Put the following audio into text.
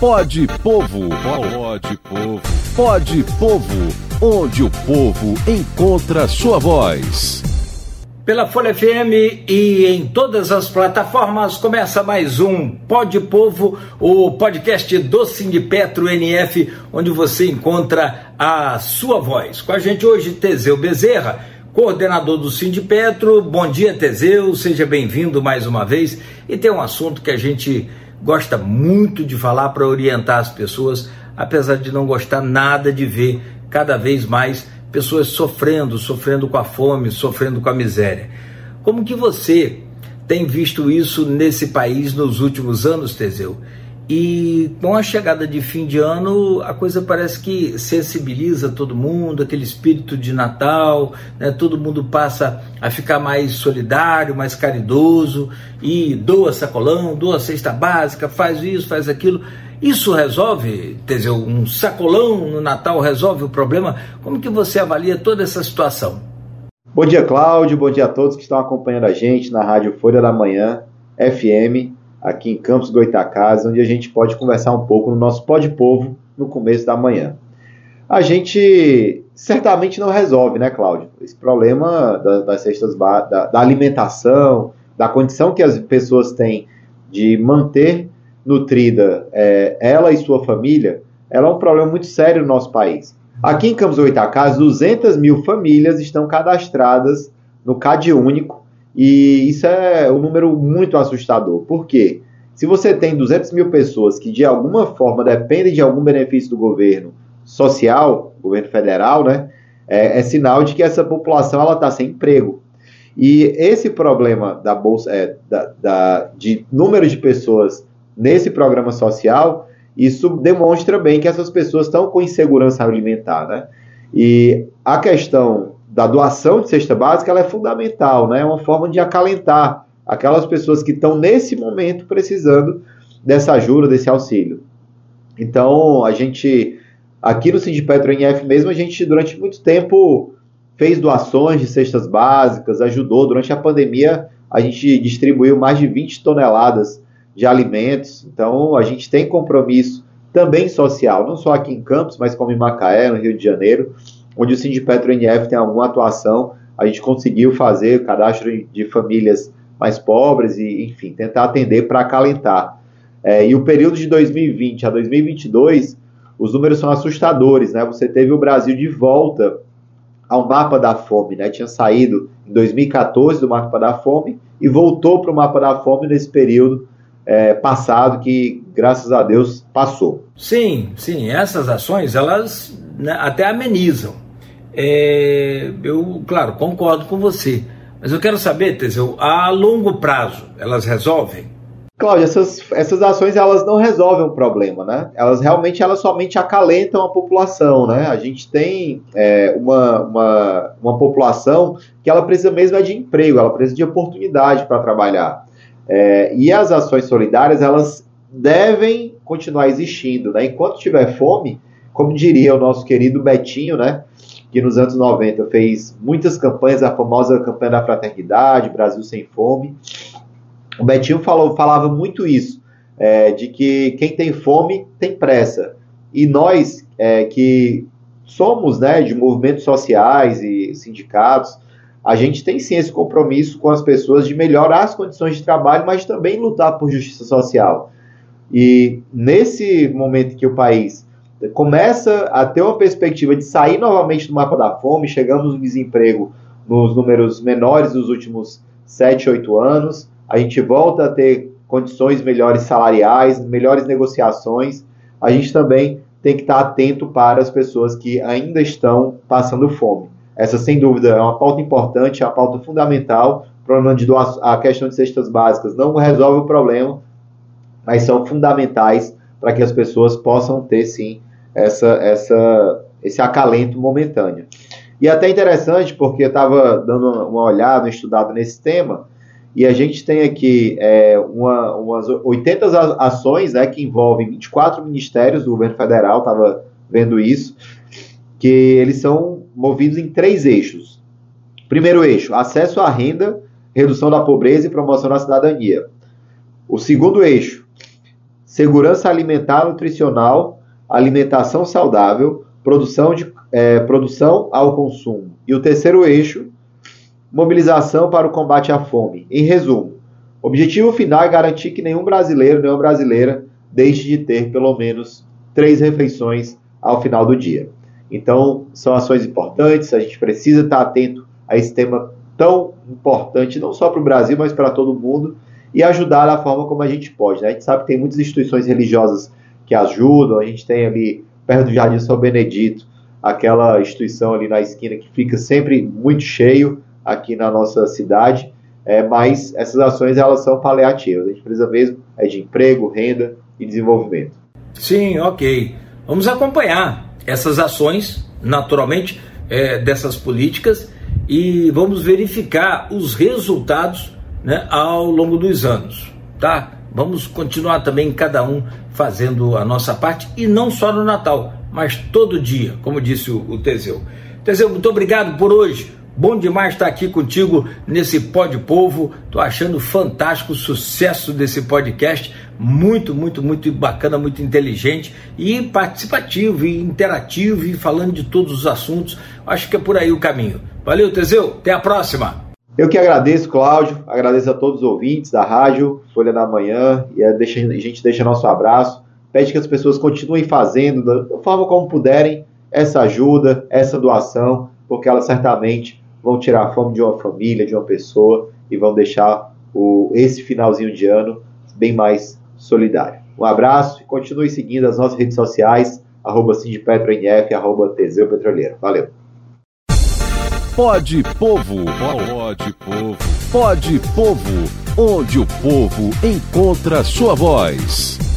Pode Povo. Pode Povo. Pode Povo, onde o povo encontra sua voz. Pela Folha FM e em todas as plataformas começa mais um Pode Povo, o podcast do Sindipetro NF, onde você encontra a sua voz. Com a gente hoje, Teseu Bezerra, coordenador do Sindipetro. Bom dia, Teseu, seja bem-vindo mais uma vez. E tem um assunto que a gente gosta muito de falar para orientar as pessoas, apesar de não gostar nada de ver cada vez mais pessoas sofrendo, sofrendo com a fome, sofrendo com a miséria. Como que você tem visto isso nesse país nos últimos anos, Teseu? E com a chegada de fim de ano, a coisa parece que sensibiliza todo mundo, aquele espírito de Natal, né? todo mundo passa a ficar mais solidário, mais caridoso e doa sacolão, doa cesta básica, faz isso, faz aquilo. Isso resolve, Teseu, um sacolão no Natal resolve o problema? Como que você avalia toda essa situação? Bom dia, Cláudio, bom dia a todos que estão acompanhando a gente na Rádio Folha da Manhã, FM aqui em Campos Goitacazes, onde a gente pode conversar um pouco no nosso Pó de Povo no começo da manhã. A gente certamente não resolve, né, Cláudio? Esse problema da, das cestas da, da alimentação, da condição que as pessoas têm de manter nutrida é, ela e sua família, ela é um problema muito sério no nosso país. Aqui em Campos Goitacazes, 200 mil famílias estão cadastradas no CAD Único, e isso é um número muito assustador. Por quê? Se você tem 200 mil pessoas que de alguma forma dependem de algum benefício do governo social, governo federal, né, é, é sinal de que essa população ela está sem emprego. E esse problema da bolsa, é, da, da, de número de pessoas nesse programa social, isso demonstra bem que essas pessoas estão com insegurança alimentar, né? E a questão da doação de cesta básica ela é fundamental, né? É uma forma de acalentar aquelas pessoas que estão nesse momento precisando dessa ajuda, desse auxílio. Então, a gente aqui no Sindipetro NF mesmo, a gente durante muito tempo fez doações de cestas básicas, ajudou durante a pandemia, a gente distribuiu mais de 20 toneladas de alimentos. Então, a gente tem compromisso também social, não só aqui em Campos, mas como em Macaé, no Rio de Janeiro onde o Sindipetro NF tem alguma atuação, a gente conseguiu fazer o cadastro de famílias mais pobres e, enfim, tentar atender para acalentar. É, e o período de 2020 a 2022, os números são assustadores, né? Você teve o Brasil de volta ao mapa da fome, né? Tinha saído em 2014 do mapa da fome e voltou para o mapa da fome nesse período é, passado que, graças a Deus, passou. Sim, sim, essas ações elas né, até amenizam é, eu, claro, concordo com você. Mas eu quero saber, Teseu, a longo prazo, elas resolvem? Cláudia, essas, essas ações elas não resolvem o problema, né? Elas realmente elas somente acalentam a população, né? A gente tem é, uma, uma, uma população que ela precisa mesmo é de emprego, ela precisa de oportunidade para trabalhar. É, e as ações solidárias elas devem continuar existindo, né? Enquanto tiver fome, como diria o nosso querido Betinho, né? Que nos anos 90 fez muitas campanhas, a famosa campanha da fraternidade, Brasil Sem Fome. O Betinho falou, falava muito isso, é, de que quem tem fome tem pressa. E nós, é, que somos né, de movimentos sociais e sindicatos, a gente tem sim esse compromisso com as pessoas de melhorar as condições de trabalho, mas também lutar por justiça social. E nesse momento que o país começa a ter uma perspectiva de sair novamente do mapa da fome, chegamos no desemprego nos números menores dos últimos 7, 8 anos, a gente volta a ter condições melhores salariais, melhores negociações, a gente também tem que estar atento para as pessoas que ainda estão passando fome. Essa, sem dúvida, é uma pauta importante, é uma pauta fundamental. O problema de doação, a questão de cestas básicas não resolve o problema, mas são fundamentais para que as pessoas possam ter, sim, essa, essa, esse acalento momentâneo. E até interessante, porque eu estava dando uma olhada, estudado nesse tema, e a gente tem aqui é, uma, umas 80 ações né, que envolvem 24 ministérios do governo federal, estava vendo isso, que eles são movidos em três eixos. Primeiro eixo, acesso à renda, redução da pobreza e promoção da cidadania. O segundo eixo, segurança alimentar nutricional, alimentação saudável, produção, de, é, produção ao consumo. E o terceiro eixo, mobilização para o combate à fome. Em resumo, o objetivo final é garantir que nenhum brasileiro, nenhuma brasileira deixe de ter pelo menos três refeições ao final do dia. Então, são ações importantes, a gente precisa estar atento a esse tema tão importante, não só para o Brasil, mas para todo mundo, e ajudar da forma como a gente pode. Né? A gente sabe que tem muitas instituições religiosas que ajudam, a gente tem ali, perto do Jardim São Benedito, aquela instituição ali na esquina que fica sempre muito cheio aqui na nossa cidade, é, mas essas ações elas são paliativas. A gente precisa mesmo é de emprego, renda e desenvolvimento. Sim, ok. Vamos acompanhar essas ações, naturalmente, é, dessas políticas e vamos verificar os resultados né, ao longo dos anos, tá? Vamos continuar também cada um fazendo a nossa parte e não só no Natal, mas todo dia, como disse o, o Teseu. Teseu, muito obrigado por hoje. Bom demais estar aqui contigo nesse Pod Povo. Tô achando fantástico o sucesso desse podcast. Muito, muito, muito bacana, muito inteligente e participativo e interativo e falando de todos os assuntos. Acho que é por aí o caminho. Valeu, Teseu. Até a próxima. Eu que agradeço, Cláudio. Agradeço a todos os ouvintes da rádio Folha da Manhã e a gente deixa nosso abraço. Pede que as pessoas continuem fazendo da forma como puderem essa ajuda, essa doação, porque elas certamente vão tirar a fome de uma família, de uma pessoa e vão deixar o, esse finalzinho de ano bem mais solidário. Um abraço e continue seguindo as nossas redes sociais, arroba CindPetroNF, arroba Teseu Petroleiro. Valeu! Pode Povo, pode Povo, pode Povo, onde o povo encontra sua voz.